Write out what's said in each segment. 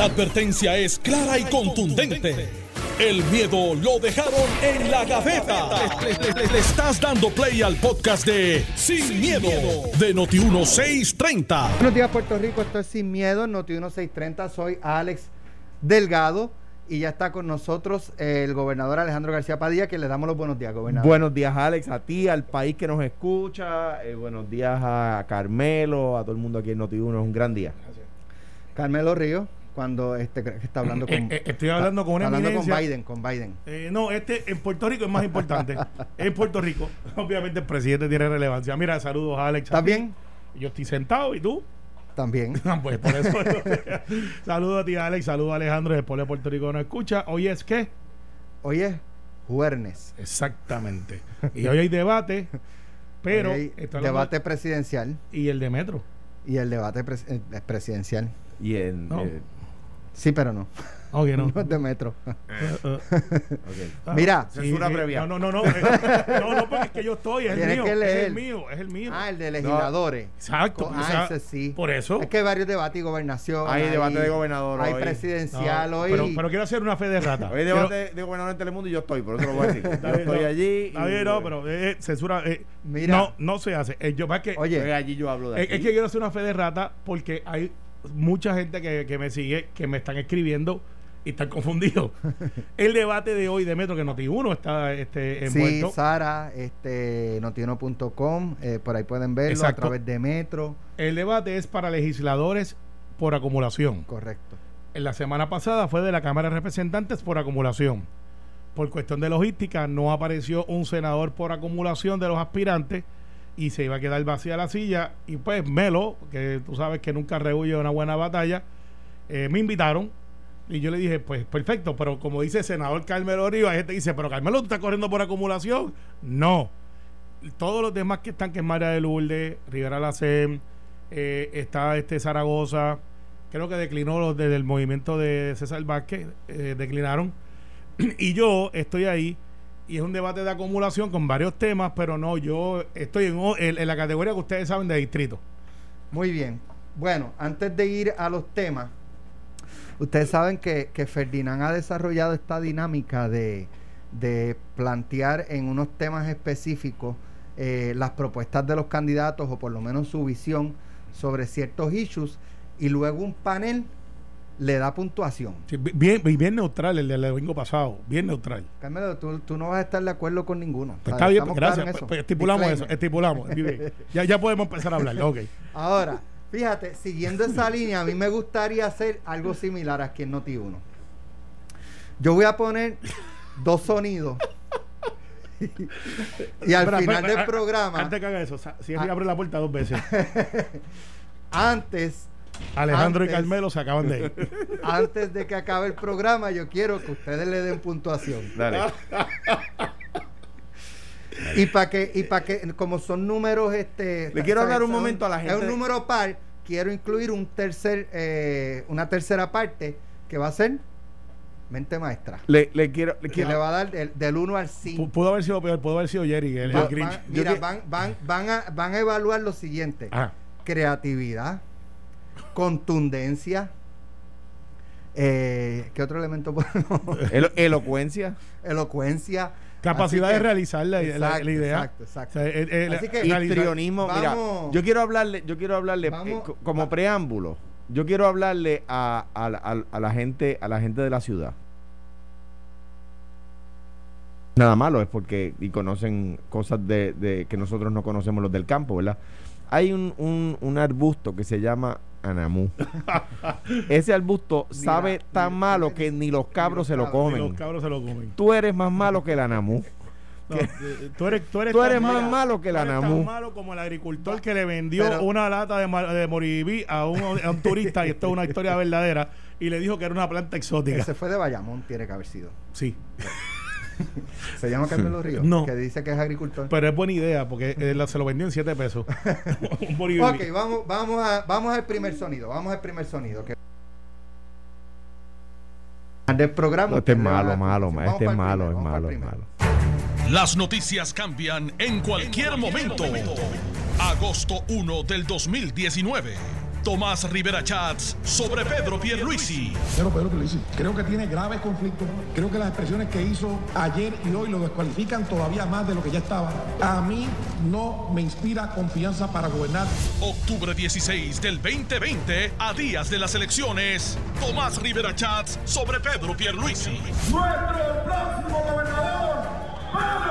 La advertencia es clara y contundente. El miedo lo dejaron en la gaveta. Le, le- le- le estás dando play al podcast de Sin, miedo, de Noti1630. Buenos días, Puerto Rico. Esto es Sin Miedo, Noti 1630. Soy Alex Delgado y ya está con nosotros el gobernador Alejandro García Padilla, que le damos los buenos días, gobernador. Buenos días, Alex, a ti, al país que nos escucha. eh, buenos días a Carmelo, a todo el mundo aquí en Noti1. Es un gran día. Carmelo Río, cuando este creo que está hablando con. Eh, eh, estoy hablando con una está hablando con Biden, con Biden. Eh, no, este en Puerto Rico es más importante. en Puerto Rico, obviamente el presidente tiene relevancia. Mira, saludos Alex. ¿Estás bien? Yo estoy sentado y tú. También. Ah, pues por eso. saludos a ti Alex, saludos a Alejandro del pueblo de Puerto Rico que nos escucha. Hoy es que Hoy es jueves. exactamente. Y hoy hay debate, pero hay debate presidencial y el de Metro. y el debate pres- eh, presidencial. Y en. No. eh, Sí, pero no. Ok, no. No es de metro. Eh, ah, Mira. Censura previa. No, no, no, no. eh, no, no, porque es que yo estoy, es el mío. que Es leer. el mío, es el mío. Ah, el de legisladores. Exacto. Ah, o sea, ese sí. Por eso. Es que hay varios debates y gobernación. Hay debate de gobernador Hay hoy. presidencial No, hoy. pero, pero quiero hacer una fe de rata. Hoy hay debate de gobernador en Telemundo y yo estoy, por eso lo voy a decir. Yo estoy no, allí. Está bien, no, pero eh, eh, censura. eh, Mira. No, no se hace. Eh, yo, es que, Oye, allí yo hablo de es, aquí. es que quiero hacer una fe de rata porque hay mucha gente que, que me sigue que me están escribiendo y están confundidos. El debate de hoy de Metro, que Noti1 está este, sí, envuelto. Sara, este, notiuno.com, eh, por ahí pueden verlo Exacto. a través de Metro. El debate es para legisladores por acumulación. Correcto. En la semana pasada fue de la Cámara de Representantes por acumulación. Por cuestión de logística, no apareció un senador por acumulación de los aspirantes y se iba a quedar vacía la silla. Y pues Melo, que tú sabes que nunca rehuye una buena batalla, eh, me invitaron. Y yo le dije, pues perfecto, pero como dice el senador Carmelo hay gente dice, pero Carmelo, ¿tú estás corriendo por acumulación? No. Todos los demás que están, que es María de Lourdes, Rivera Lacem, eh, está este Zaragoza, creo que declinó los desde el movimiento de César Vázquez, eh, declinaron. y yo estoy ahí y es un debate de acumulación con varios temas, pero no, yo estoy en, en- en la categoría que ustedes saben de distrito. Muy bien. Bueno, antes de ir a los temas, ustedes saben que, que Ferdinand ha desarrollado esta dinámica de, de plantear en unos temas específicos eh, las propuestas de los candidatos o por lo menos su visión sobre ciertos issues y luego un panel le da puntuación. Sí, bien, bi- bien neutral el del domingo pasado, bien neutral. Carmelo, tú, tú no vas a estar de acuerdo con ninguno. Pues está bien, ¿estamos pues, gracias. eso? pues, estipulamos eso, estipulamos. Ya, ya podemos empezar a hablar. Ok. Ahora, fíjate, siguiendo esa línea, a mí me gustaría hacer algo similar aquí en Noti1. Yo voy a poner dos sonidos. y al final del a- programa, Antes que haga eso, y Ah. abre la puerta dos veces. antes, Alejandro y. Carmelo se acaban de ir. antes de que acabe el programa, yo quiero que ustedes le den puntuación. Dale. Y para que, y para que, como son números, este. Le quiero hablar un momento a la Es gente un de- número par. Quiero incluir un tercer, eh, una tercera parte que va a ser mente maestra. Le, le quiero. Le Que quiero le va a dar del, del 1 al 5. Pu- Pudo haber sido peor, pudo haber sido Jerry, el, Grinch. van- mira, que- van, van, van, a, van a evaluar lo siguiente: Ah, creatividad, contundencia. Eh, ¿Qué otro elemento? Elo- elocuencia. Elocuencia. capacidad de realizar la, la- Exacto, la idea. Exacto, exacto. O sea, eh, eh, Así que- Histrionismo. Mira, yo quiero hablarle, yo quiero hablarle Vamos eh, como a- preámbulo. Yo quiero hablarle a, a la- a- a la gente, a la gente de la ciudad. Nada malo es porque y conocen cosas de, de que nosotros no conocemos los del campo, ¿verdad? Hay un, un, un arbusto que se llama anamú. Ese arbusto Mira, sabe tan mira, malo que ni los cabros se lo comen. los cabros se lo comen. Tú eres más malo que el anamú. No, eh, tú eres, tú eres, Tú eres más malo- malo que tú la eres Namú. tan malo como el agricultor que le vendió Pero- una lata de, de moribí a un, a un turista, y esto es una historia verdadera, y le dijo que era una planta exótica. Ese fue de Bayamón, tiene que haber sido. Sí, Se llama Carmelo Ríos, No. que dice que es agricultor. pero es buena idea porque eh, la- se lo vendió en 7 pesos. un ok, vamos, vamos, a, vamos al primer sonido. Vamos al primer sonido. Que... Del programa. No, este es malo, malo, puntuación. ma, Vamos este es malo, es malo, es malo. Las noticias cambian en cualquier momento. Agosto 1 del 2019. Tomás Rivera Chats sobre Pedro Pierluisi. Pero Pedro Pierluisi, creo que tiene graves conflictos. Creo que las expresiones que hizo ayer y hoy lo descualifican todavía más de lo que ya estaba. A mí no me inspira confianza para gobernar. Octubre 16 del 2020, a días de las elecciones, Tomás Rivera Chats sobre Pedro Pierluisi. Nuestro próximo gobernador, Pedro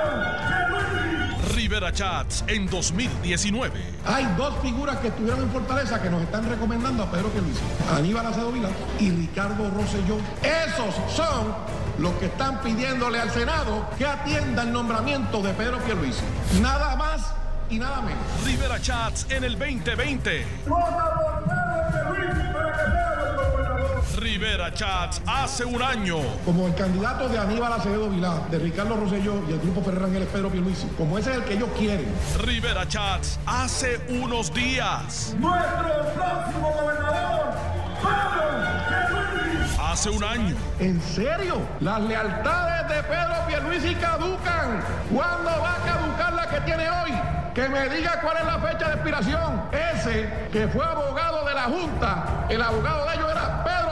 Rivera Chats en 2019. Hay dos figuras que estuvieron en Fortaleza que nos están recomendando a Pedro Pierluisi. Aníbal Acedo Vila y Ricardo Rosselló. Esos son los que están pidiéndole al Senado que atienda el nombramiento de Pedro Pierluisi. Nada más y nada menos. Rivera Chats en el 2020. Vota por Rivera Chats hace un año. Como el candidato de Aníbal Acevedo Vilá, de Ricardo Rosselló y el grupo Ferrer Rangel es Pedro Pierluisi. Como ese es el que ellos quieren. Rivera Chats hace unos días. Nuestro próximo gobernador, Pedro Pierluisi. Hace un año. ¿En serio? Las lealtades de Pedro Pierluisi caducan. ¿Cuándo va a caducar la que tiene hoy? Que me diga cuál es la fecha de expiración. Ese que fue abogado de la Junta, el abogado de ellos era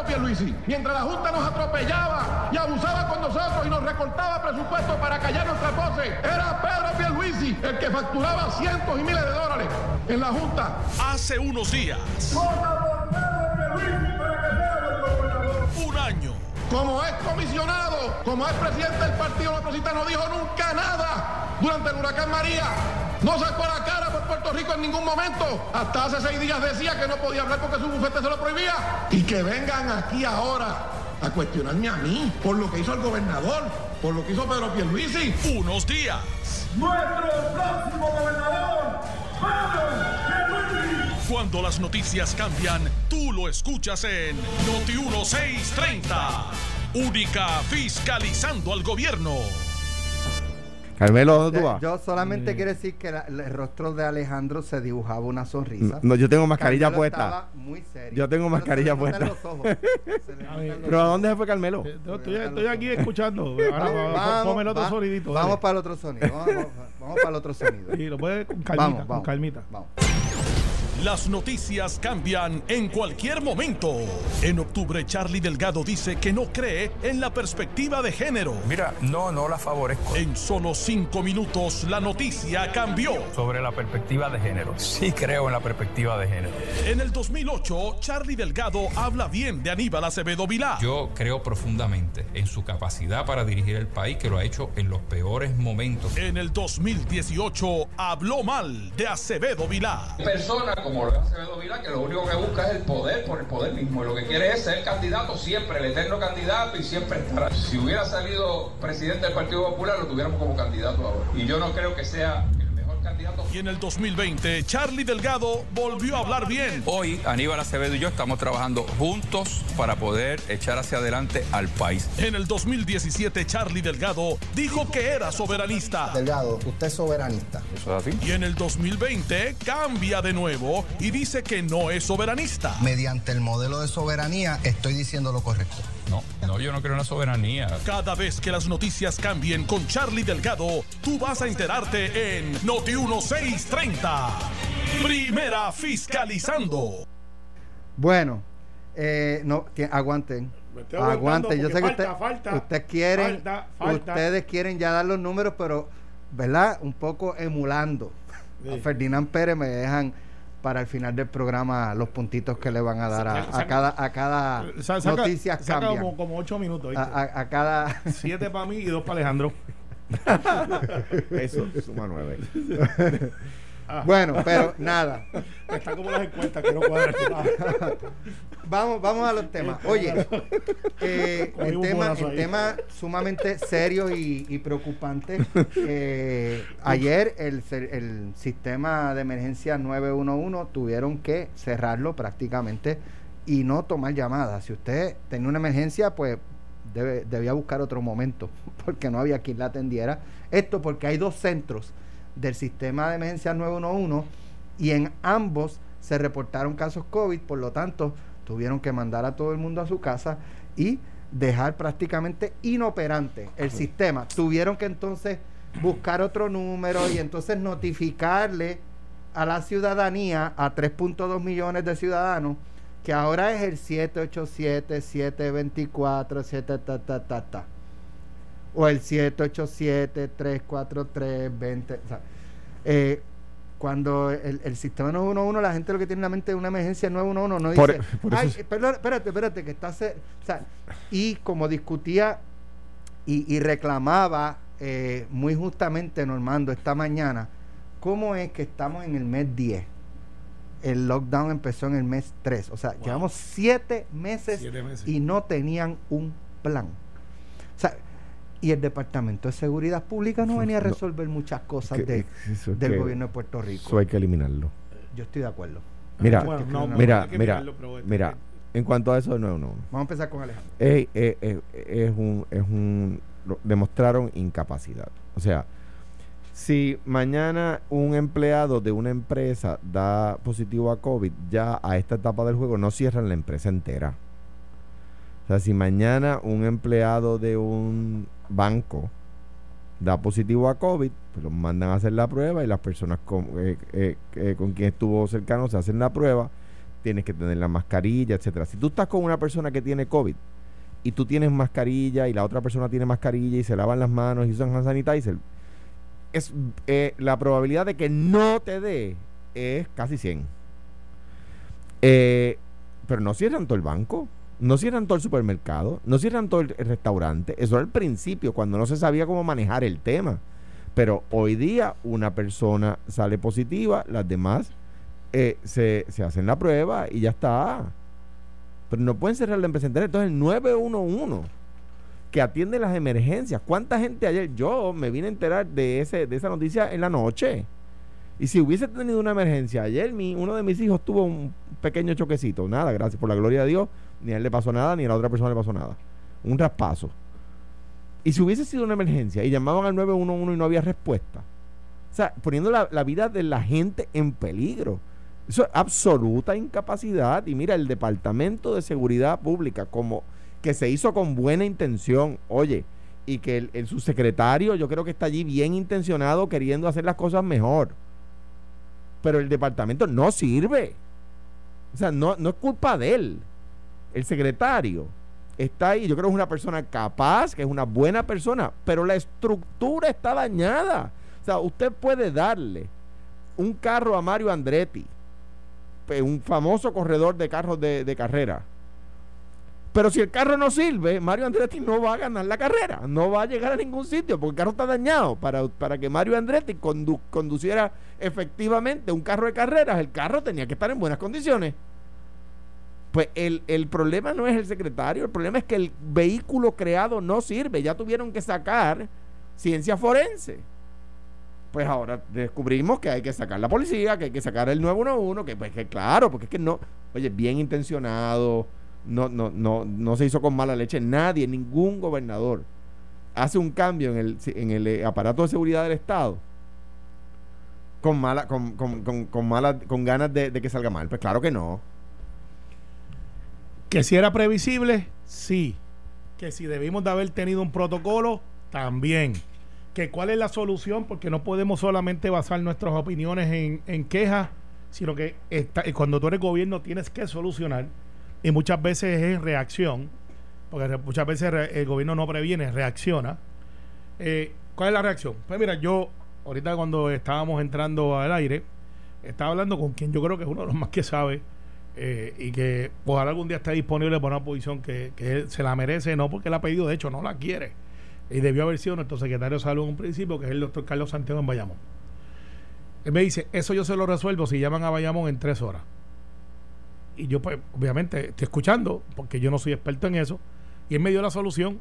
Pierluisi. Mientras la Junta nos atropellaba y abusaba con nosotros y nos recortaba presupuesto para callar nuestras voces, era Pedro Pierluisi el que facturaba cientos y miles de dólares en la Junta. Hace unos días. Vota por Pedro Pierluisi para que sea nuestro gobernador. Un año. Como es comisionado, como es presidente del Partido Progresista, no dijo nunca nada durante el huracán María. No sacó la cara por Puerto Rico en ningún momento. Hasta hace seis días decía que no podía hablar porque su bufete se lo prohibía. Y que vengan aquí ahora a cuestionarme a mí por lo que hizo el gobernador, por lo que hizo Pedro Pierluisi. Unos días. Nuestro próximo gobernador, Pedro Pierluisi. Cuando las noticias cambian, tú lo escuchas en Noti 1630. Única fiscalizando al gobierno. Carmelo, ¿dónde tú vas? Yo solamente quiero decir que la- el rostro de Alejandro se dibujaba una sonrisa. No, yo tengo mascarilla Carmelo puesta. estaba muy serio. Yo tengo se mascarilla puesta. los ojos. Se le notan los ¿Pero a dónde se fue Carmelo? Eh, yo Estoy, estoy aquí escuchando. Ahora, Vamos, va- ponme el otro va- sonidito. Vamos dale. para el otro sonido. Vamos, vamos- vamos para el otro sonido. Sí, lo puedes con calmita. Vamos, con vamos. calmita. Vamos. Las noticias cambian en cualquier momento. En octubre, Charlie Delgado dice que no cree en la perspectiva de género. Mira, no, no la favorezco. En solo cinco minutos, la noticia cambió. Sobre la perspectiva de género. Sí creo en la perspectiva de género. En el 2008, Charlie Delgado habla bien de Aníbal Acevedo Vilá. Yo creo profundamente en su capacidad para dirigir el país, que lo ha hecho en los peores momentos. En el 2018, habló mal de Acevedo Vilá. persona como lo es Acevedo Vila que lo único que busca es el poder por el poder mismo. Y lo que quiere es ser candidato siempre, el eterno candidato y siempre estará. Si hubiera salido presidente del Partido Popular, lo tuviéramos como candidato ahora. Y yo no creo que sea. Y en el 2020, Charlie Delgado volvió a hablar bien. Hoy Aníbal Acevedo y yo estamos trabajando juntos para poder echar hacia adelante al país. En el 2017, Charlie Delgado dijo que era soberanista. Delgado, usted es soberanista. ¿Eso es así? Y en el 2020 cambia de nuevo y dice que no es soberanista. Mediante el modelo de soberanía estoy diciendo lo correcto. No, no, yo no creo en la soberanía. Cada vez que las noticias cambien con Charlie Delgado, tú vas a enterarte en Noti 1630. Primera fiscalizando. Bueno, eh, no, aguanten. Aguanten. Yo sé que usted- falta, quieren, falta, falta. ustedes quieren ya dar los números, pero, ¿verdad? Un poco emulando a Sí. Ferdinand Pérez me dejan para el final del programa los puntitos que le van a dar a, Saca- a cada a cada Sa- saca- noticias saca cambian. como, como ocho minutos. A- a cada Siete para mí y dos para Alejandro. Eso, suma nueve. bueno, pero nada. Está como las encuestas que no cuadran. Vamos, vamos a los temas. Oye, eh, el tema, el tema sumamente serio y, y preocupante. Eh, ayer el, el sistema de emergencia 911 tuvieron que cerrarlo prácticamente y no tomar llamadas. Si usted tenía una emergencia, pues debe, debía buscar otro momento porque no había quien la atendiera. Esto porque hay dos centros del sistema de emergencia 911 y en ambos se reportaron casos COVID, por lo tanto tuvieron que mandar a todo el mundo a su casa y dejar prácticamente inoperante el sistema. Tuvieron que entonces buscar otro número y entonces notificarle a la ciudadanía, a 3.2 millones de ciudadanos, que ahora es el 787, 724, 7 ta, ta, ta, ta. O el 787, 343, 20. o sea, eh, cuando el, el sistema 911, la gente lo que tiene en la mente es una emergencia 911, no Por- dice, por eso ay, perdón, espérate, espérate, que está... cer-". O sea, y como discutía y, y reclamaba eh, muy justamente Normando esta mañana, ¿cómo es que estamos en el mes 10? El lockdown empezó en el mes 3, o sea, llevamos siete meses, Siete meses. y no tenían un plan. O sea, y el Departamento de Seguridad Pública no venía a resolver muchas cosas Que- de, eso del que- gobierno de Puerto Rico. Eso hay que eliminarlo. Yo estoy de acuerdo. Mira, Bueno, no, no, mira, hay que mira, mirarlo, pero este- mira. En cuanto a eso, no, no. Vamos a empezar con Alejandro. es, un, es un lo- demostraron incapacidad. O sea, si mañana un empleado de una empresa da positivo a COVID, ya a esta etapa del juego no cierran la empresa entera. O sea, si mañana un empleado de un banco da positivo a COVID, pues los mandan a hacer la prueba y las personas con, eh, eh, eh, con quien estuvo cercano se hacen la prueba, tienes que tener la mascarilla, etcétera. Si tú estás con una persona que tiene COVID y tú tienes mascarilla y la otra persona tiene mascarilla y se lavan las manos y usan hand sanitizer, es, la probabilidad de que no te dé es casi 100. Eh, pero no cierran todo el banco, no cierran todo el supermercado, no cierran todo el, el restaurante. Eso era al principio, cuando no se sabía cómo manejar el tema. Pero hoy día una persona sale positiva, las demás eh, se, se hacen la prueba y ya está. Pero no pueden cerrar la empresa entera. Entonces el 911 que atiende las emergencias. ¿Cuánta gente ayer? Yo me vine a enterar de, ese, de esa noticia en la noche. Y si hubiese tenido una emergencia ayer, mi, uno de mis hijos tuvo un pequeño choquecito. Nada, gracias por la gloria de Dios. Ni a él le pasó nada, ni a la otra persona le pasó nada. Un raspazo. Y si hubiese sido una emergencia y llamaban al 911 y no había respuesta. O sea, poniendo la, vida de la gente en peligro. Eso es absoluta incapacidad. Y mira, el Departamento de Seguridad Pública, como que se hizo con buena intención, oye, y que el, el subsecretario yo creo que está allí bien intencionado queriendo hacer las cosas mejor. Pero el departamento no sirve. O sea, no, no es culpa de él. El secretario está ahí, yo creo que es una persona capaz, que es una buena persona, pero la estructura está dañada. O sea, usted puede darle un carro a Mario Andretti, un famoso corredor de carros de, de carrera. Pero si el carro no sirve, Mario Andretti no va a ganar la carrera, no va a llegar a ningún sitio porque el carro está dañado. Para, para que Mario Andretti condu- conduciera efectivamente un carro de carreras, el carro tenía que estar en buenas condiciones. Pues el, el problema no es el secretario, el problema es que el vehículo creado no sirve. Ya tuvieron que sacar ciencia forense. Pues ahora descubrimos que hay que sacar la policía, que hay que sacar el 911, que pues que claro, porque es que no, oye, bien intencionado, no, no, no, no se hizo con mala leche, nadie, ningún gobernador hace un cambio en el, en el eh, aparato de seguridad del Estado con mala, con, con, con, con mala, con ganas de, de que salga mal. Pues claro que no. Que si era previsible, sí. Que si debimos de haber tenido un protocolo, también. Que cuál es la solución, porque no podemos solamente basar nuestras opiniones en, en quejas, sino que eh, cuando tú eres gobierno tienes que solucionar. Y muchas veces es reacción, porque muchas veces el gobierno no previene, reacciona. Eh, ¿Cuál es la reacción? Pues mira, yo ahorita cuando estábamos entrando al aire, estaba hablando con quien yo creo que es uno de los más que sabe eh, y que ojalá algún día esté disponible para una posición que, que se la merece, no porque la ha pedido, de hecho no la quiere. Y debió haber sido nuestro secretario de salud en un principio, que es el doctor Carlos Santiago en Bayamón. Él me dice, eso yo se lo resuelvo si llaman a Bayamón en tres horas. Y yo, pues, obviamente, estoy escuchando, porque yo no soy experto en eso, y él me dio la solución.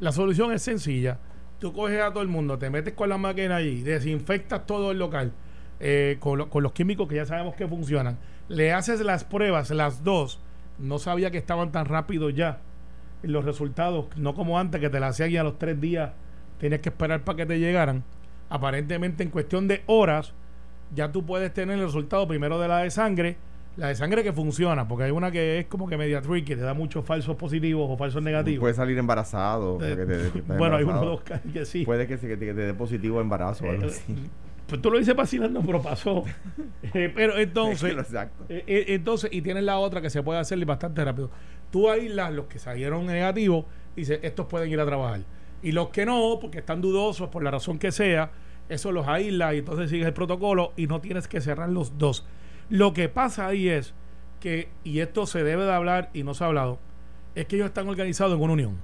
La solución es sencilla. Tú coges a todo el mundo, te metes con la máquina allí, desinfectas todo el local eh, con los químicos que ya sabemos que funcionan. Le haces las pruebas, las dos. No sabía que estaban tan rápido ya los resultados, no como antes que te las hacían y a los tres días tenías que esperar para que te llegaran. Aparentemente en cuestión de horas ya tú puedes tener el resultado primero de la de sangre, la de sangre que funciona, porque hay una que es como que media tricky, que te da muchos falsos positivos o falsos negativos. Puede salir embarazado. Eh, te- te- bueno, hay uno dos casos que sí. Puede que, se, que te, que te dé positivo embarazo o algo Eh, así. Pues tú lo dices vacilando, pero pasó. Eh, pero entonces, Exacto. eh, eh, entonces, y tienes la otra que se puede hacer bastante rápido. Tú aíslas los que salieron negativos y dices, estos pueden ir a trabajar. Y los que no, porque están dudosos por la razón que sea, eso los aíslas y entonces sigues el protocolo y no tienes que cerrar los dos. Lo que pasa ahí es que, y esto se debe de hablar y no se ha hablado, es que ellos están organizados en una unión.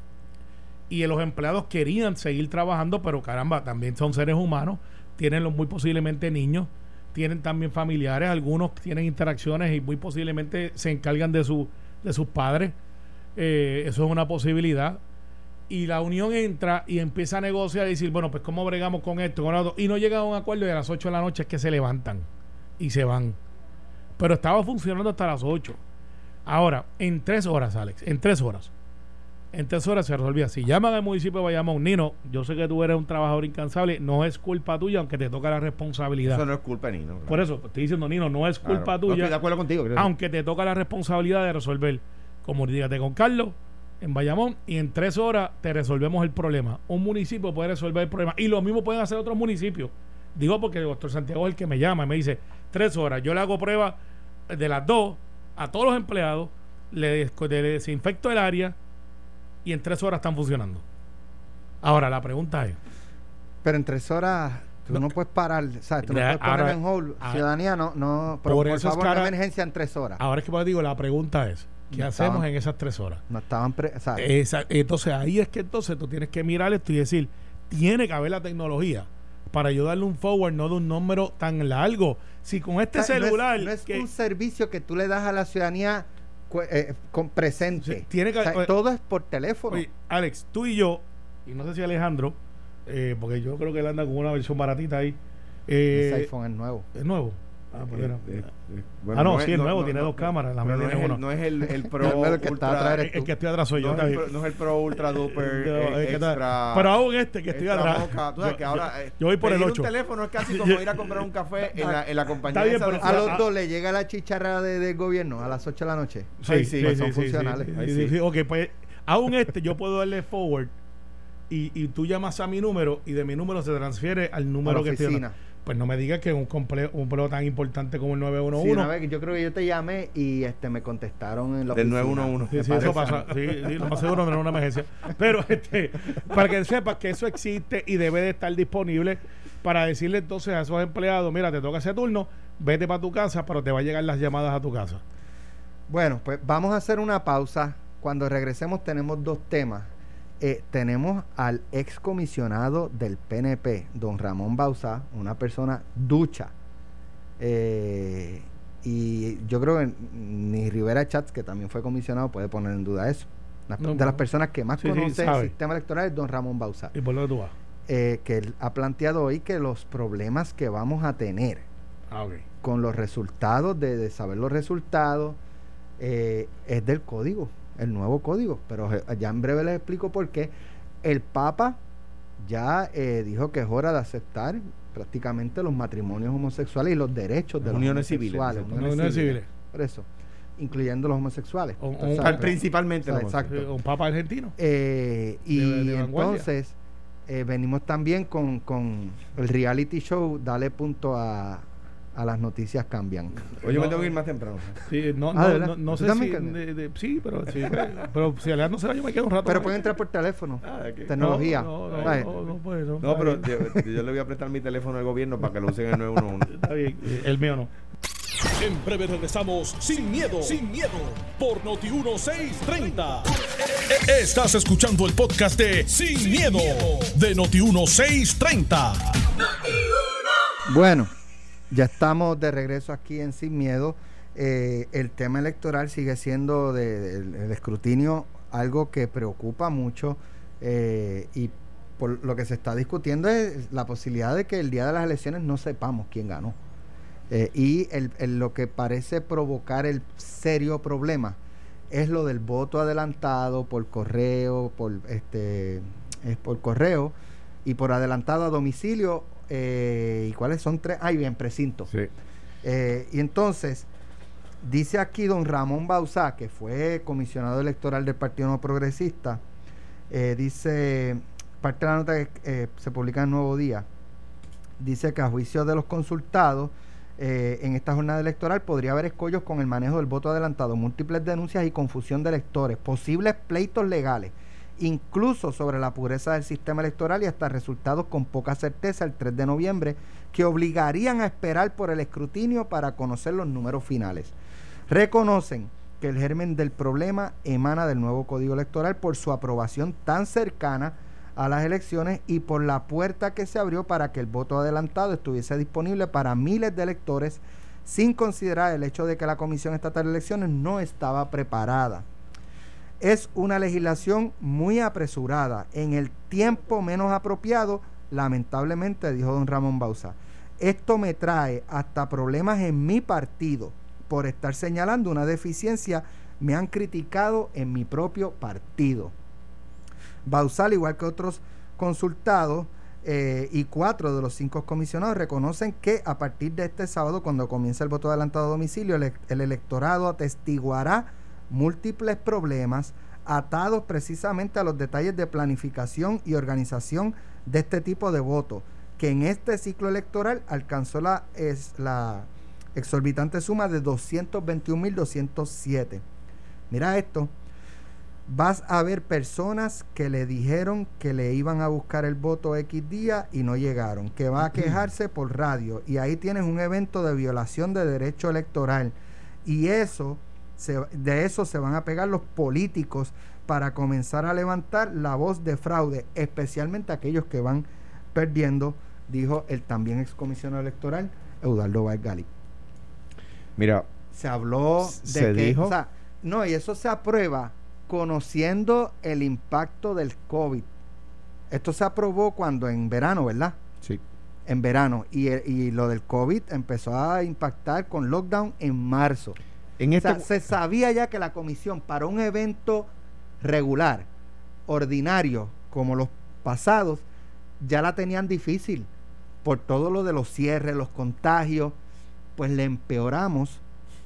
Y los empleados querían seguir trabajando, pero caramba, también son seres humanos, tienen los muy posiblemente niños, tienen también familiares, algunos tienen interacciones y muy posiblemente se encargan de, su, de sus padres. Eh, eso es una posibilidad. Y la unión entra y empieza a negociar y decir, bueno, pues ¿cómo bregamos con esto? Con? Y no llega a un acuerdo y a las 8 de la noche es que se levantan y se van. Pero estaba funcionando hasta las 8. Ahora, en tres horas, Alex, en tres horas. En tres horas se resolvía. Si llaman al municipio de Bayamón, Nino, yo sé que tú eres un trabajador incansable, no es culpa tuya, aunque te toca la responsabilidad. Eso no es culpa ni no. Por eso, estoy diciendo, Nino, no es Claro. culpa No tuya. estoy de acuerdo contigo. creo. aunque te toca la responsabilidad de resolver. Comunícate con Carlos en Bayamón y en tres horas te resolvemos el problema. Un municipio puede resolver el problema y lo mismo pueden hacer otros municipios. Digo porque el doctor Santiago es el que me llama y me dice, tres horas, yo le hago prueba de las dos a todos los empleados, le, des- le desinfecto el área y en tres horas están funcionando. Ahora, la pregunta es, Pero en tres horas tú no, puedes parar, ¿sabes? Tú no Ya, puedes poner ahora- en hold. ah, Ciudadanía, no, no, pero por por, eso es favor, cara- una emergencia en tres horas. ahora es que pues digo, la pregunta es, ¿qué No hacemos estaban- en esas tres horas? No estaban, pre- Esa- entonces ahí es que entonces tú tienes que mirar esto y decir, tiene que haber la tecnología para yo darle un forward, no de un número tan largo. Si con este o sea, no es- celular no es, que- un servicio que tú le das a la ciudadanía eh, con presente. Tiene que- O sea, oye, todo es por teléfono. Oye, Alex, tú y yo, y no sé si Alejandro, eh, porque yo creo que él anda con una versión baratita ahí. Ese Eh, iPhone es nuevo. ¿Es nuevo? Ah, pues era- eh, eh, ah, no, sí, es nuevo, tiene dos cámaras, la mía tiene es el- una. No es el, el Pro el que está Ultra. atrás eres el, que estoy atrás soy yo. no, está es el pro, no es el Pro Ultra Duper eh, está- extra. pero aún este que estoy atrás. Tú sabes Yo- que ahora, eh, yo voy por el pedir 8. un teléfono es casi como ir a comprar un café en la, en la compañía bien, esa pero- A los dos le llega la chicharra de- del gobierno a las 8 de la noche. Sí, sí, pues son funcionales. sí, sí, sí. sí. Ok, pues aún este yo puedo darle forward y, y tú llamas a mi número y de mi número se transfiere al número que estoy. Pues no me digas que un comple un pleo tan importante como el 911. Sí, una vez que yo creo que yo te llamé y este me contestaron en la Del oficina. 911. Sí, sí, eso pasa. Sí, sí, lo más seguro no es una emergencia. Pero este, para que sepas que eso existe y debe de estar disponible para decirle entonces a esos empleados, mira, te toca ese turno, vete para tu casa, pero te va a llegar las llamadas a tu casa. Bueno, pues vamos a hacer una pausa. Cuando regresemos tenemos dos temas. Eh, tenemos al excomisionado del PNP, don Ramón Bauzá, una persona ducha. Eh, y yo creo que ni Rivera Chats, que también fue comisionado, puede poner en duda eso. Las- No, de las personas que más Sí, sí, conoce el sistema electoral es don Ramón Bauzá. ¿Y por dónde tú vas? eh, que él ha planteado hoy que los problemas que vamos a tener Ah, con los resultados, de, de saber los resultados, eh, es del código, el nuevo código. Pero eh, ya en breve les explico por qué. El Papa ya eh, dijo que es hora de aceptar prácticamente los matrimonios homosexuales y los derechos de Las los uniones civiles. Uniones civiles. Por eso, incluyendo los homosexuales. Un-. Principalmente O sea, los exacto. Un papa argentino. Eh, y De- de vanguardia. entonces eh, venimos también con, con el reality show, dale punto a, a las noticias cambian. Oye, yo me No. tengo que ir más temprano. Sí, no, Ah, no, no, no ¿Tú sé si. de- de- sí, pero, sí, pero si Alejandro se va, yo me quedo un rato. Pero pueden entrar por teléfono. Ah, ¿de qué? Tecnología. No, no, ¿sabes? no, no, puede, no. No, pero yo, yo le voy a prestar mi teléfono al gobierno para que lo usen en el 911. Está bien, el mío no. En breve regresamos sin miedo, sin miedo, por Noti 1630. Estás escuchando el podcast de Sin, miedo, de Noti 1630. Bueno, ya estamos de regreso aquí en Sin Miedo. Eh, el tema electoral sigue siendo de- el, escrutinio algo que preocupa mucho eh, y por lo que se está discutiendo es la posibilidad de que el día de las elecciones no sepamos quién ganó. Eh, y el- lo que parece provocar el serio problema es lo del voto adelantado por correo, por este, es por correo y por adelantado a domicilio. Eh, ¿Y cuáles son tres? Ah, y en precinto. Sí. Eh, y entonces, dice aquí don Ramón Bauzá, que fue comisionado electoral del Partido No Progresista, eh, dice, parte de la nota que se publica en Nuevo Día, dice que a juicio de los consultados, en esta jornada electoral podría haber escollos con el manejo del voto adelantado, múltiples denuncias y confusión de electores, posibles pleitos legales, incluso sobre la pureza del sistema electoral y hasta resultados con poca certeza el 3 de noviembre que obligarían a esperar por el escrutinio para conocer los números finales. Reconocen que el germen del problema emana del nuevo código electoral por su aprobación tan cercana a las elecciones y por la puerta que se abrió para que el voto adelantado estuviese disponible para miles de electores sin considerar el hecho de que la Comisión Estatal de Elecciones no estaba preparada. Es una legislación muy apresurada, en el tiempo menos apropiado, lamentablemente, dijo don Ramón Bausa. Esto me trae hasta problemas en mi partido por estar señalando una deficiencia. Me han criticado en mi propio partido. Bausal, igual que otros consultados, eh, y cuatro de los cinco comisionados reconocen que a partir de este sábado, cuando comienza el voto adelantado a domicilio, el, el electorado atestiguará múltiples problemas atados precisamente a los detalles de planificación y organización de este tipo de voto, que en este ciclo electoral alcanzó la, es, la exorbitante suma de 221.207. Mira esto, vas a ver personas que le dijeron que le iban a buscar el voto X día y no llegaron, que va a quejarse por radio y ahí tienes un evento de violación de derecho electoral y eso se, de eso se van a pegar los políticos para comenzar a levantar la voz de fraude, especialmente aquellos que van perdiendo, dijo el también excomisionado electoral Eudaldo Valgali. Mira, se habló de se que, dijo- o sea, no, y eso se aprueba conociendo el impacto del COVID. Esto se aprobó cuando en verano, ¿verdad? sí. En verano. Y, y lo del COVID empezó a impactar con lockdown en marzo. En O este, sea, se sabía ya que la comisión para un evento regular, ordinario, como los pasados, ya la tenían difícil por todo lo de los cierres, los contagios, pues le empeoramos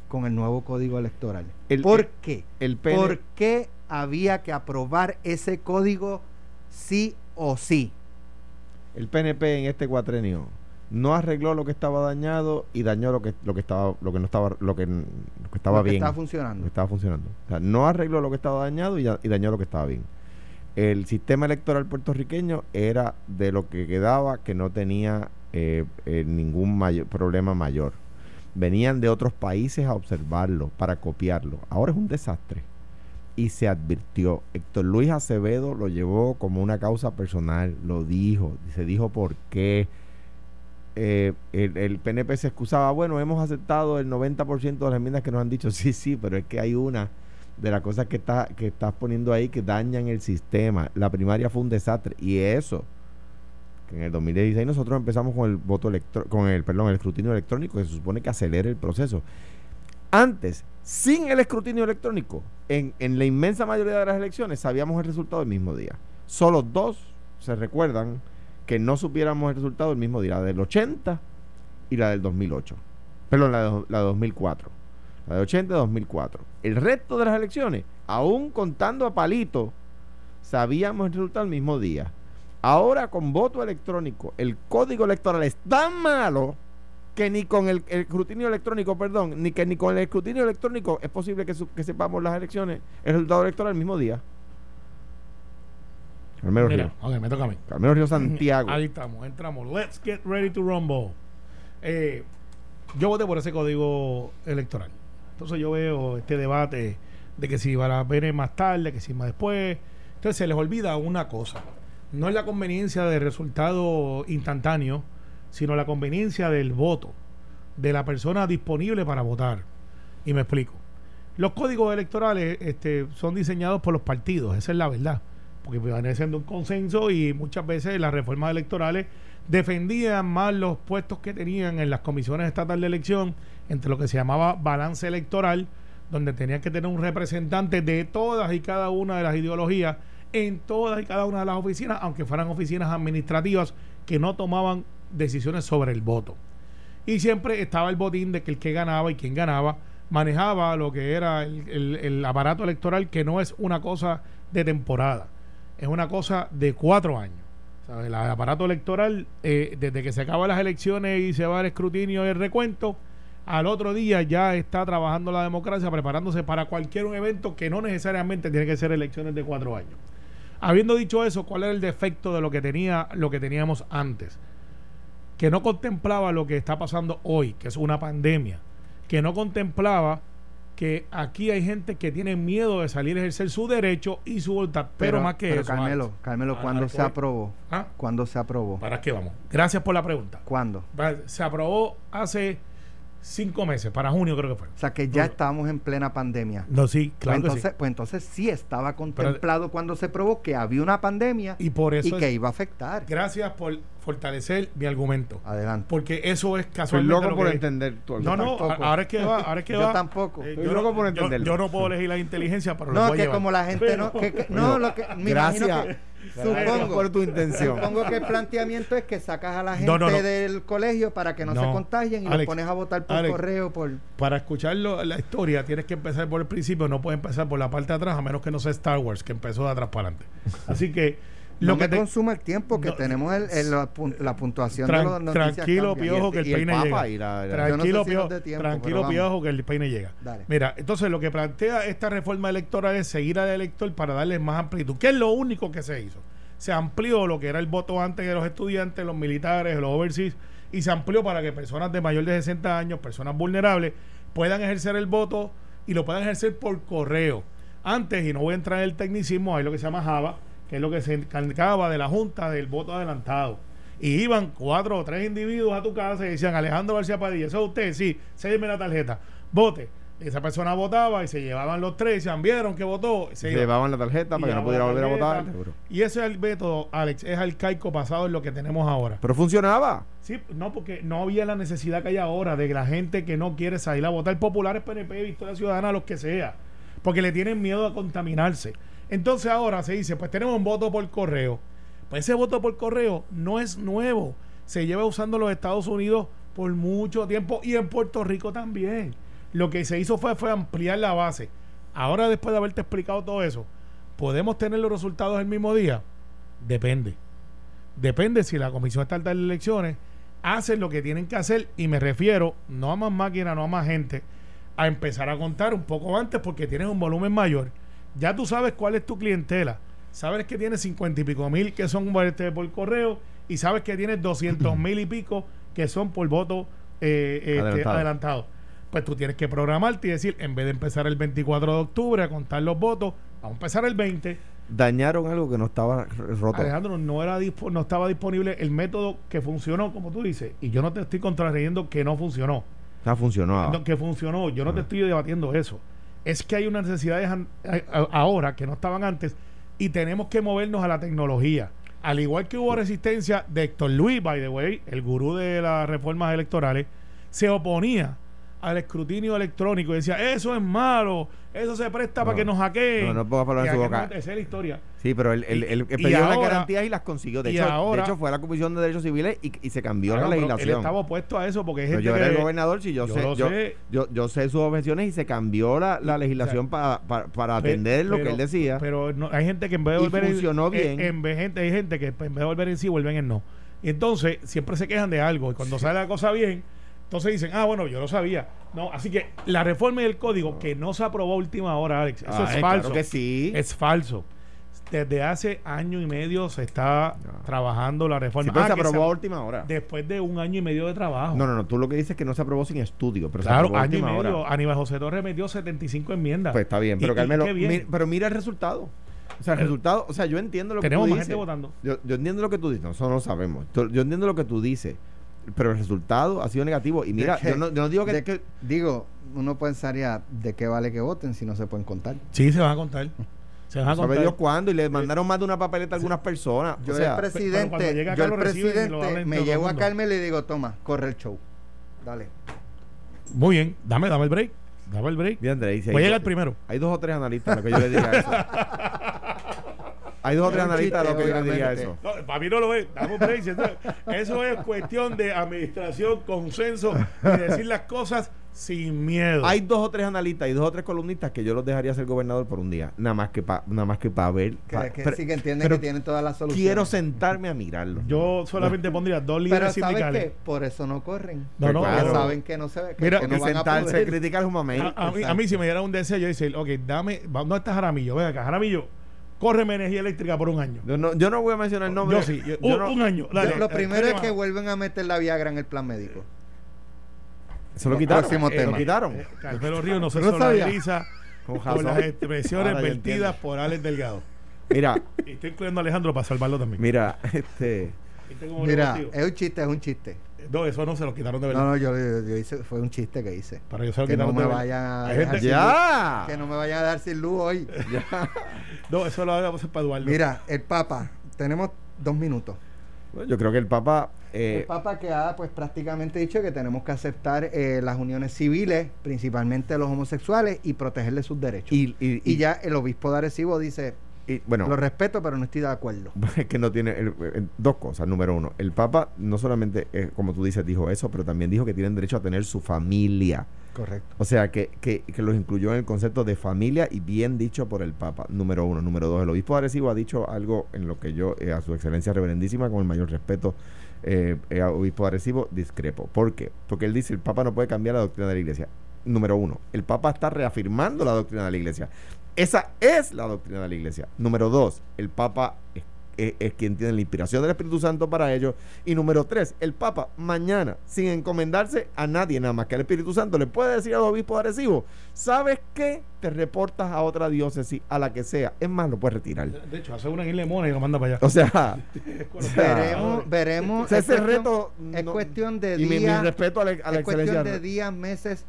con el nuevo código electoral. El- ¿Por el- qué? el PN ¿Por qué había que aprobar ese código sí o sí? el PNP en este cuatrenio no arregló lo que estaba dañado y dañó lo que lo que estaba lo que no estaba lo que, lo que estaba Lo que bien. estaba lo funcionando. que estaba funcionando. O sea no arregló lo que estaba dañado y dañó lo que estaba bien. El sistema electoral puertorriqueño era de lo que quedaba que no tenía eh, eh, ningún mayor, problema mayor. Venían de otros países a observarlo para copiarlo. Ahora es un desastre. Y se advirtió. Héctor Luis Acevedo lo llevó como una causa personal, lo dijo, se dijo por qué. Eh, el, el PNP se excusaba, bueno, hemos aceptado el 90% de las enmiendas que nos han dicho, sí, sí, pero es que hay una de las cosas que, está, que estás poniendo ahí que dañan el sistema. La primaria fue un desastre y eso, que en el 2016 nosotros empezamos con el voto electro con el, perdón, el escrutinio electrónico que se supone que acelere el proceso. Antes, sin el escrutinio electrónico, en, en la inmensa mayoría de las elecciones sabíamos el resultado el mismo día. Solo dos se recuerdan que no supiéramos el resultado el mismo día, la del 80 y la del 2008. Perdón, la de, la de 2004. La de 80 y 2004. El resto de las elecciones, aún contando a palito, sabíamos el resultado el mismo día. Ahora con voto electrónico, el código electoral es tan malo que ni con el, el escrutinio electrónico, perdón, ni que ni con el escrutinio electrónico es posible que, que sepamos las elecciones, el resultado electoral el mismo día. Carmelo Mira, Río. ok, me toca a mí. Carmelo Río Santiago. Ahí estamos, entramos. Let's get ready to rumble. Eh, yo voté por ese código electoral. Entonces yo veo este debate de que si va a venir más tarde, que si más después. Entonces se les olvida una cosa. No es la conveniencia del resultado instantáneo, sino la conveniencia del voto, de la persona disponible para votar. Y me explico. Los códigos electorales este, son diseñados por los partidos, esa es la verdad. Porque van siendo un consenso y muchas veces las reformas electorales defendían más los puestos que tenían en las comisiones estatales de elección entre lo que se llamaba balance electoral, donde tenían que tener un representante de todas y cada una de las ideologías en todas y cada una de las oficinas, aunque fueran oficinas administrativas que no tomaban decisiones sobre el voto. Y siempre estaba el botín de que el que ganaba y quien ganaba manejaba lo que era el aparato electoral, que no es una cosa de temporada, es una cosa de cuatro años. El aparato electoral, eh, desde que se acaban las elecciones y se va el escrutinio y el recuento, al otro día ya está trabajando la democracia, preparándose para cualquier evento que no necesariamente tiene que ser elecciones de cuatro años. Habiendo dicho eso, ¿cuál era el defecto de lo que tenía, lo que teníamos antes? Que no contemplaba lo que está pasando hoy, que es una pandemia, que no contemplaba que aquí hay gente que tiene miedo de salir a ejercer su derecho y su voluntad, pero, más que pero eso. Carmelo, Alex. Carmelo, Ah, ¿cuándo se aprobó? ¿Ah? ¿Cuándo se aprobó? ¿Para qué vamos? Gracias por la pregunta. ¿Cuándo? Se aprobó hace cinco meses, para junio creo que fue. O sea que ya estábamos en plena pandemia. No, sí, Pues claro que entonces, sí. pues entonces sí estaba contemplado cuando se probó que había una pandemia Y por eso y que iba a afectar. Gracias por fortalecer mi argumento. Adelante. Porque eso es Estoy casualmente loco lo por que- entender tu No, no, tampoco. a- ahora es que va, ahora es que Yo va. tampoco. Eh, Estoy yo, loco no- por yo- entenderlo. yo no puedo elegir la inteligencia, pero lo No, voy a que como la gente no, que, que- no, lo que me Gracias. que supongo, por tu intención. supongo que el planteamiento es que sacas a la gente No, no, no. del colegio para que no, se No. contagien y los Alex, pones a votar por Alex. correo por Para escucharlo, la historia tienes que empezar por el principio, no puedes empezar por la parte de atrás, a menos que no sea Star Wars, que empezó de atrás para adelante. Así que no lo que me te- consuma el tiempo que No, tenemos el, el- la, pun- la puntuación de las noticias tranquilo, piojo, que el peine llega. Tranquilo, piojo, tranquilo, que el peine llega. Mira, entonces lo que plantea esta reforma electoral es seguir al elector para darle más amplitud. ¿Qué es lo único que se hizo? Se amplió lo que era el voto antes de los estudiantes, los militares, los overseas, y se amplió para que personas de mayor de 60 años, personas vulnerables, puedan ejercer el voto y lo puedan ejercer por correo. Antes, y no voy a entrar en el tecnicismo, hay lo que se llama Java, que es lo que se encargaba de la Junta del voto adelantado. Y iban cuatro o tres individuos a tu casa y decían, Alejandro García Padilla, eso es usted, sí, sélleme la tarjeta, vote. Esa persona votaba y se llevaban los tres y decían, ¿vieron que votó? Se llevaban la tarjeta para que no pudiera volver a votar. Y ese es el método, Alex, es arcaico basado en lo que tenemos ahora. Pero funcionaba. Sí, no, porque no había la necesidad que hay ahora de la gente que no quiere salir a votar, populares, PNP, Victoria Ciudadana, los que sea, porque le tienen miedo a contaminarse. Entonces ahora se dice, pues tenemos un voto por correo. Pues ese voto por correo no es nuevo, se lleva usando en los Estados Unidos por mucho tiempo y en Puerto Rico también. Lo que se hizo fue, ampliar la base. Ahora, después de haberte explicado todo eso, ¿podemos tener los resultados el mismo día? Depende. Depende si la Comisión Estatal de Elecciones hace lo que tienen que hacer y me refiero no a más máquinas, no a más gente, a empezar a contar un poco antes porque tienes un volumen mayor. Ya tú sabes cuál es tu clientela. Sabes que tienes cincuenta y pico mil que son por correo y sabes que tienes doscientos mil y pico que son por voto eh, este, Adelantado. adelantado. Pues tú tienes que programarte y decir, en vez de empezar el 24 de octubre a contar los votos, vamos a empezar el 20 Dañaron algo que no estaba roto. Alejandro, no era no estaba disponible el método que funcionó, como tú dices, y yo no te estoy contrariendo que no funcionó, O sea, funcionaba. no, que funcionó, yo no te estoy debatiendo eso. Es que hay unas necesidades ahora que no estaban antes y tenemos que movernos a la tecnología. Al igual que hubo resistencia de Héctor Luis, by the way, el gurú de las reformas electorales, se oponía al escrutinio electrónico y decía, eso es malo, eso se presta para que nos hackeen. no, no pongas palabras en su boca. Esa es la historia. Sí, pero él, pidió las garantías y las consiguió. De, hecho, ahora- de hecho, fue a la Comisión de Derechos Civiles y, y se cambió Claro, la legislación. Él estaba opuesto a eso porque Pero gente yo era que- el gobernador, si yo, Yo sé, yo, sé. yo, yo sé sus objeciones y se cambió la, la legislación para, para, atender lo que él decía. Pero no- hay gente que en vez de volver en- funcionó en, bien. en vez gente, hay gente que en vez de volver en sí vuelven en no. Y entonces siempre se quejan de algo y cuando sale la cosa bien, entonces dicen, ah, bueno, yo lo sabía. No, así que la reforma del código que no se aprobó a última hora, Alex, eso Ay, es claro falso. que sí. Es falso. Desde hace año y medio se está No. trabajando la reforma. Sí, pero Ah, se aprobó a última hora. después de un año y medio de trabajo. No, no, no. Tú lo que dices es que no se aprobó sin estudio, pero se claro, a año y última medio. hora. Aníbal José Torres metió 75 enmiendas. Pues está bien, pero Y- y Carmelo, qué bien. mi- pero mira el resultado. O sea, el resultado, o sea, yo entiendo lo que Tenemos tú más dices. gente votando. Yo, yo entiendo lo que tú dices, no, eso no lo sabemos. Yo entiendo lo que tú dices, pero el resultado ha sido negativo. Y mira, yo no, yo no digo que, De- que- digo, uno pensaría de qué vale que voten si no se pueden contar. Sí, se van a contar. Se van a contar. Dios cuándo y le mandaron más de una papeleta a algunas personas. Yo o sea, el presidente, yo el presidente me llevo a. Carmen y le digo, toma, corre el show. Dale. Muy bien, dame, dame el break. Dame el break. Bien, André, Voy a llegar primero. Hay dos o tres analistas a los que yo le diga eso. Hay dos o tres analistas lo que yo diría eso. No, para mí no lo es. Dame un break, Eso, eso es cuestión de administración, consenso y decir las cosas sin miedo. Hay dos o tres analistas y dos o tres columnistas que yo los dejaría ser gobernador por un día. Nada más que para nada más que para ver. Que, pa- que pero- sí que entienden pero que tienen todas las soluciones. Quiero sentarme a mirarlo. Yo solamente pondría dos Pero líderes ¿sabes sindicales. qué? Por eso no corren. No, no, claro. saben que no se que, Mira, que que no van a sentarse a poder. criticar un momento. A, a mí, a mí si me diera un deseo, yo decir, ok, dame, ¿dónde está Jaramillo? Ven acá, Jaramillo, córreme energía eléctrica por un año. Yo no, yo no voy a mencionar el nombre. Yo sí, yo- Yo un, no- un año. Dale, Lo primero es ¿qué que más? vuelven a meter la Viagra en el plan médico. Eso lo quitaron. Próximo Eh, tema. Lo quitaron. Eh, Carmelo Ríos no se No solidariza Con por razón. las expresiones vertidas por Alex Delgado. Mira, Y estoy incluyendo a Alejandro para salvarlo también. mira, este. ¿Viste cómo Mira, es un chiste, es un chiste. No, eso no se lo quitaron de verdad. No, no, yo, yo- yo hice, fue un chiste que hice. Para que se lo Que no quitaron me de vayan a Hay gente- ¡Ya! luz. Que no me vayan a dar sin luz hoy. No, eso lo hagamos para Eduardo. Mira, el Papa, tenemos dos minutos. Bueno, yo creo que el Papa. eh, el Papa que ha pues prácticamente dicho que tenemos que aceptar eh, las uniones civiles, principalmente los homosexuales, y protegerles sus derechos. y, y, Y ya el obispo de Arecibo dice, y, bueno, lo respeto, pero no estoy de acuerdo. es que no tiene el- el- dos cosas. Número uno, el Papa no solamente, eh, como tú dices, dijo eso, pero también dijo que tienen derecho a tener su familia. Correcto. O sea, que, que, que los incluyó en el concepto de familia y bien dicho por el Papa. Número uno. Número dos, el obispo de Arecibo ha dicho algo en lo que yo, eh, a su excelencia reverendísima, con el mayor respeto, eh, eh, obispo de Arecibo, discrepo. ¿Por qué? Porque él dice el Papa no puede cambiar la doctrina de la iglesia. Número uno, el Papa está reafirmando la doctrina de la iglesia. Esa es la doctrina de la iglesia. Número dos, el Papa es, es- es quien tiene la inspiración del Espíritu Santo para ello. Y número tres, el Papa mañana, sin encomendarse a nadie nada más que al Espíritu Santo, le puede decir al obispo de Arecibo, ¿sabes qué? Te reportas a otra diócesis, a la que sea. Es más, lo puedes retirar. De hecho, hace una en Lemona y lo manda para allá. O sea, Veremos, veremos. o sea, es ese cuestión- reto... es cuestión de y mi, mi días. respeto a la, a la es cuestión de días, meses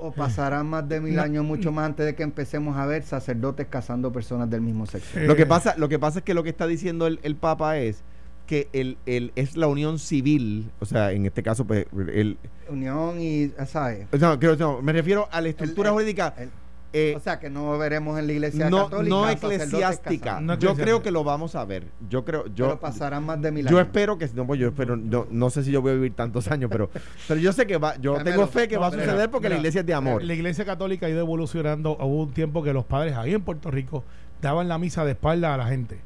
o pasarán más de mil años, mucho más antes de que empecemos a ver sacerdotes casando personas del mismo sexo. Eh, Lo que pasa, lo que pasa es que lo que está diciendo el, el Papa es que el, el- es la unión civil, o sea, en este caso, pues, el, Unión y, ¿sabes? o sea, quiero- no, me refiero a la estructura El- el- jurídica, el- eh, o sea, que no veremos en la iglesia no, católica. no eclesiástica. No yo creo que lo vamos a ver. Yo creo, yo, Pero pasarán más de mil yo años. espero que, no, pues yo espero, no, no sé si yo voy a vivir tantos años, pero, pero yo sé que va, yo tengo fe que no, va a mira, suceder porque la iglesia es de amor. La iglesia católica ha ido evolucionando. Hubo un tiempo que los padres ahí en Puerto Rico daban la misa de espalda a la gente.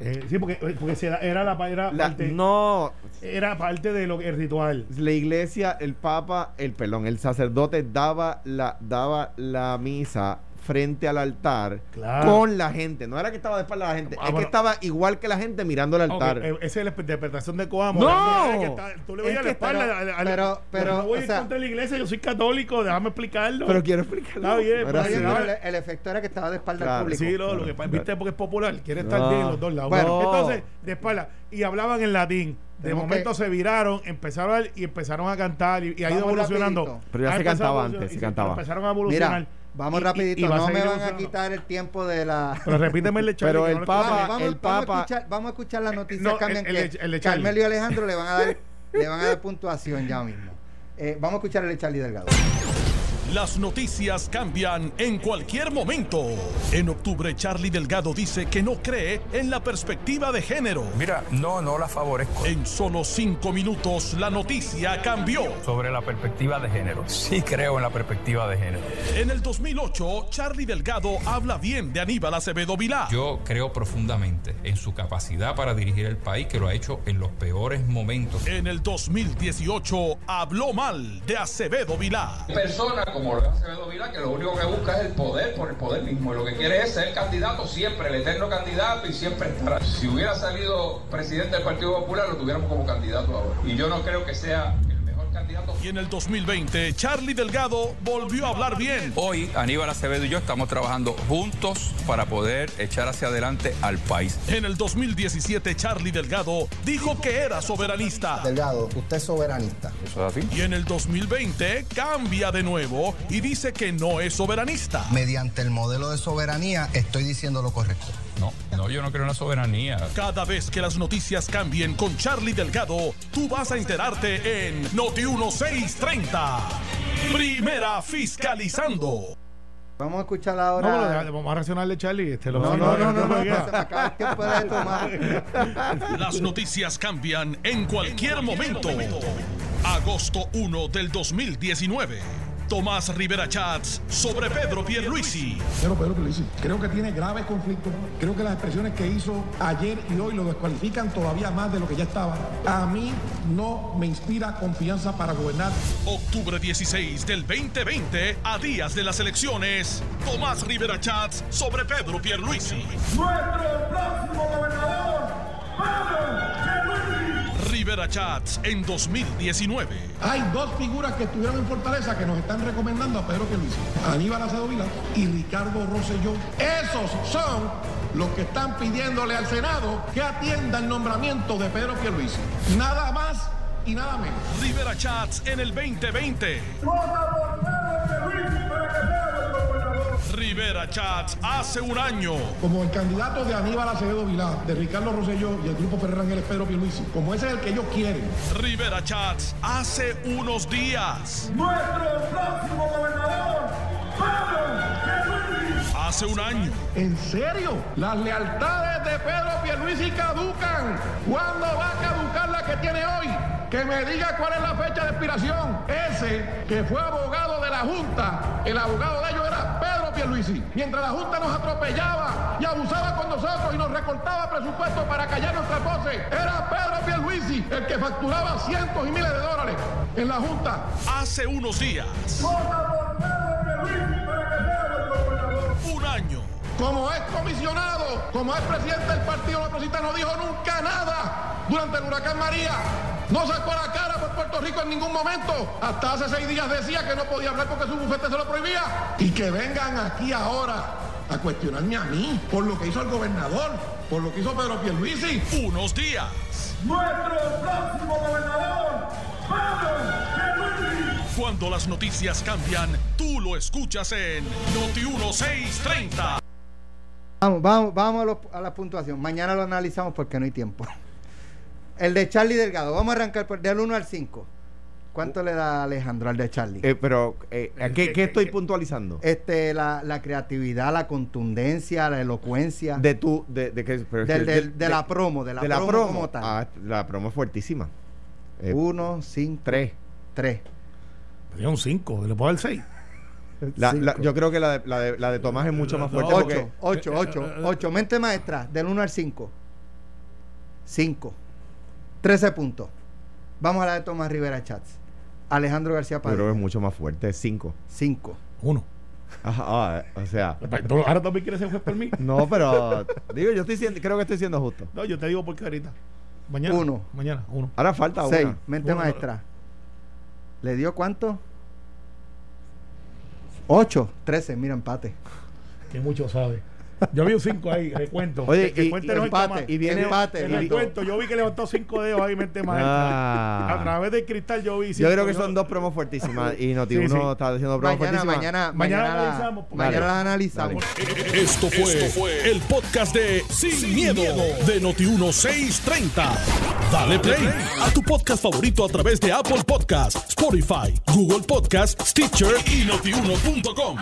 Eh, sí, porque, porque se da- era, la, era, La- parte, no, era parte de lo el ritual. la iglesia, el papa, el perdón, el sacerdote daba la daba la misa frente al altar Claro. con la gente. No era que estaba de espalda a la gente, Ah, es que estaba igual que la gente mirando el altar. eh, esa es la interpretación de Coamo. No. Es que está- tú le veías la espalda. pero- al- al- pero- pero, no voy o en sea- contra de la iglesia, yo soy católico, déjame explicarlo. pero quiero explicarlo. Está bien, pero. Oye, no, pero el, el efecto era que estaba de espalda Claro, al público. Sí, no, lo que pasa, viste porque es popular, quiere estar bien en los dos lados. Bueno. entonces, de espalda, y hablaban en latín. De Tenemos momento que- se viraron, empezaron a- y empezaron a cantar y, y ha ido evolucionando. rapidito. Pero ya se cantaba antes, se cantaba. Empezaron a evolucionar. Mira, vamos Y- rapidito, y no me van a quitar el tiempo de la... Pero repíteme el de Charlie, Pero el no Papa- vamos, el vamos a Papa- escuchar, vamos a escuchar las noticias no, cambian el- el que el. Carmelo y Alejandro le van a dar le van a dar puntuación ya mismo. Eh, vamos a escuchar el de Charlie Delgado. Las noticias cambian en cualquier momento. En octubre, Charlie Delgado dice que no cree en la perspectiva de género. Mira, no, no la favorezco. En solo cinco minutos, la noticia cambió. Sobre la perspectiva de género. Sí creo en la perspectiva de género. En el 2008, Charlie Delgado habla bien de Aníbal Acevedo Vilá. Yo creo profundamente en su capacidad para dirigir el país, que lo ha hecho en los peores momentos. En el 2018, habló mal de Acevedo Vilá. Persona como lo es Acevedo Vila, que lo único que busca es el poder por el poder mismo. Y lo que quiere es ser candidato siempre, el eterno candidato y siempre estará. Si hubiera salido presidente del Partido Popular, lo tuviéramos como candidato ahora. Y yo no creo que sea el. Y en el 2020, Charlie Delgado volvió a hablar bien. Hoy Aníbal Acevedo y yo estamos trabajando juntos para poder echar hacia adelante al país. En el 2017, Charlie Delgado dijo que era soberanista. Delgado, usted es soberanista. ¿Eso es así? Y en el 2020 cambia de nuevo y dice que no es soberanista. Mediante el modelo de soberanía estoy diciendo lo correcto. No, no, yo no creo en la soberanía. Cada vez que las noticias cambien con Charlie Delgado, tú vas a enterarte en Noti 1630. Primera fiscalizando. Vamos a escuchar No, ahora. deja- vamos a reaccionarle, Charlie. Este, lo no, no, no, no, no, se me acaba el tiempo de tomar. Las noticias cambian en cualquier momento. Agosto 1 del 2019. Tomás Rivera Chats sobre Pedro Pierluisi. Pero Pedro Pierluisi, creo que tiene graves conflictos. Creo que las expresiones que hizo ayer y hoy lo descualifican todavía más de lo que ya estaba. A mí no me inspira confianza para gobernar. Octubre 16 del 2020, a días de las elecciones. Tomás Rivera Chats sobre Pedro Pierluisi. Nuestro próximo gobernador, Pedro Pierluisi. Rivera Chats en 2019. Hay dos figuras que estuvieron en Fortaleza que nos están recomendando a Pedro Pierluisi. Aníbal Acedo Vila y Ricardo Rosselló. Esos son los que están pidiéndole al Senado que atienda el nombramiento de Pedro Pierluisi. Nada más y nada menos. Rivera Chats en el 2020. Vota por Rivera Chats hace un año. Como el candidato de Aníbal Acevedo Vilá, de Ricardo Rosselló y el grupo Ferrer Ángeles Pedro Pierluisi, como ese es el que ellos quieren, Rivera Chats hace unos días. Nuestro próximo gobernador, Pedro Pierluisi. Hace un año. ¿En serio? Las lealtades de Pedro Pierluisi caducan. ¿Cuándo va a caducar la que tiene hoy? Que me diga cuál es la fecha de expiración. Ese que fue abogado de la Junta, el abogado de ellos era Pierluisi. Mientras la Junta nos atropellaba y abusaba con nosotros y nos recortaba presupuesto para callar nuestras voces, era Pedro Pierluisi el que facturaba cientos y miles de dólares en la Junta. Hace unos días. Un año. Como es comisionado, como es presidente del Partido Progresista, no dijo nunca nada durante el huracán María. No sacó la cara por Puerto Rico en ningún momento. Hasta hace seis días decía que no podía hablar porque su bufete se lo prohibía. Y que vengan aquí ahora a cuestionarme a mí por lo que hizo el gobernador, por lo que hizo Pedro Pierluisi. Unos días. Nuestro próximo gobernador, Pedro Pierluisi. Cuando las noticias cambian, tú lo escuchas en Noti 1630. Vamos, vamos, vamos a, los- a la puntuación. Mañana lo analizamos porque no hay tiempo. El de Charlie Delgado. Vamos a arrancar por del 1 al 5. ¿Cuánto le da Alejandro al de Charlie? Eh, pero, eh, ¿a ¿qué, qué estoy puntualizando? este, la, la creatividad, la contundencia, la elocuencia. De tu, de, de que, pero es Del- del- de la promo, de la promo como tal. Ah, la promo es fuertísima. Eh, 1, 5, tres. 3. Me dio un 5, le puedo dar 6. La- la- Cinco. yo creo que la de, la, de, la de Tomás es mucho más fuerte. 8, porque- 8, 8, 8. Mente maestra, del 1 al 5. 5. 13 puntos. Vamos a la de Tomás Rivera Chats. Alejandro García yo creo que Padilla. es mucho más fuerte. Cinco. 5. 1. Ajá, ah, o sea. Ahora también quieres ser juez por mí. No, pero digo, yo estoy siendo, creo que estoy siendo justo. No, yo te digo porque ahorita. Mañana. Uno. Mañana, uno. Ahora falta 6. una. Mente Uno. maestra. ¿Le dio cuánto? 8. 13. Mira, empate. Que mucho sabe. Yo vi un 5 ahí, recuento. Oye, que, y- y el empate, y viene- empate. Nito. el cuento, yo vi que levantó 5 dedos ahí, mente maestra. Ah. A través del cristal yo vi. Yo creo que son dos promos fuertísimas. Y Noti Sí, uno sí. está diciendo promos Mañana, fuertísimas. mañana, Mañana mañana, la- analizamos, mañana las analizamos. Esto fue, el podcast de Sin, miedo, de Noti 1630. Dale play a tu podcast favorito a través de Apple Podcasts, Spotify, Google Podcasts, Stitcher y notiuno.com.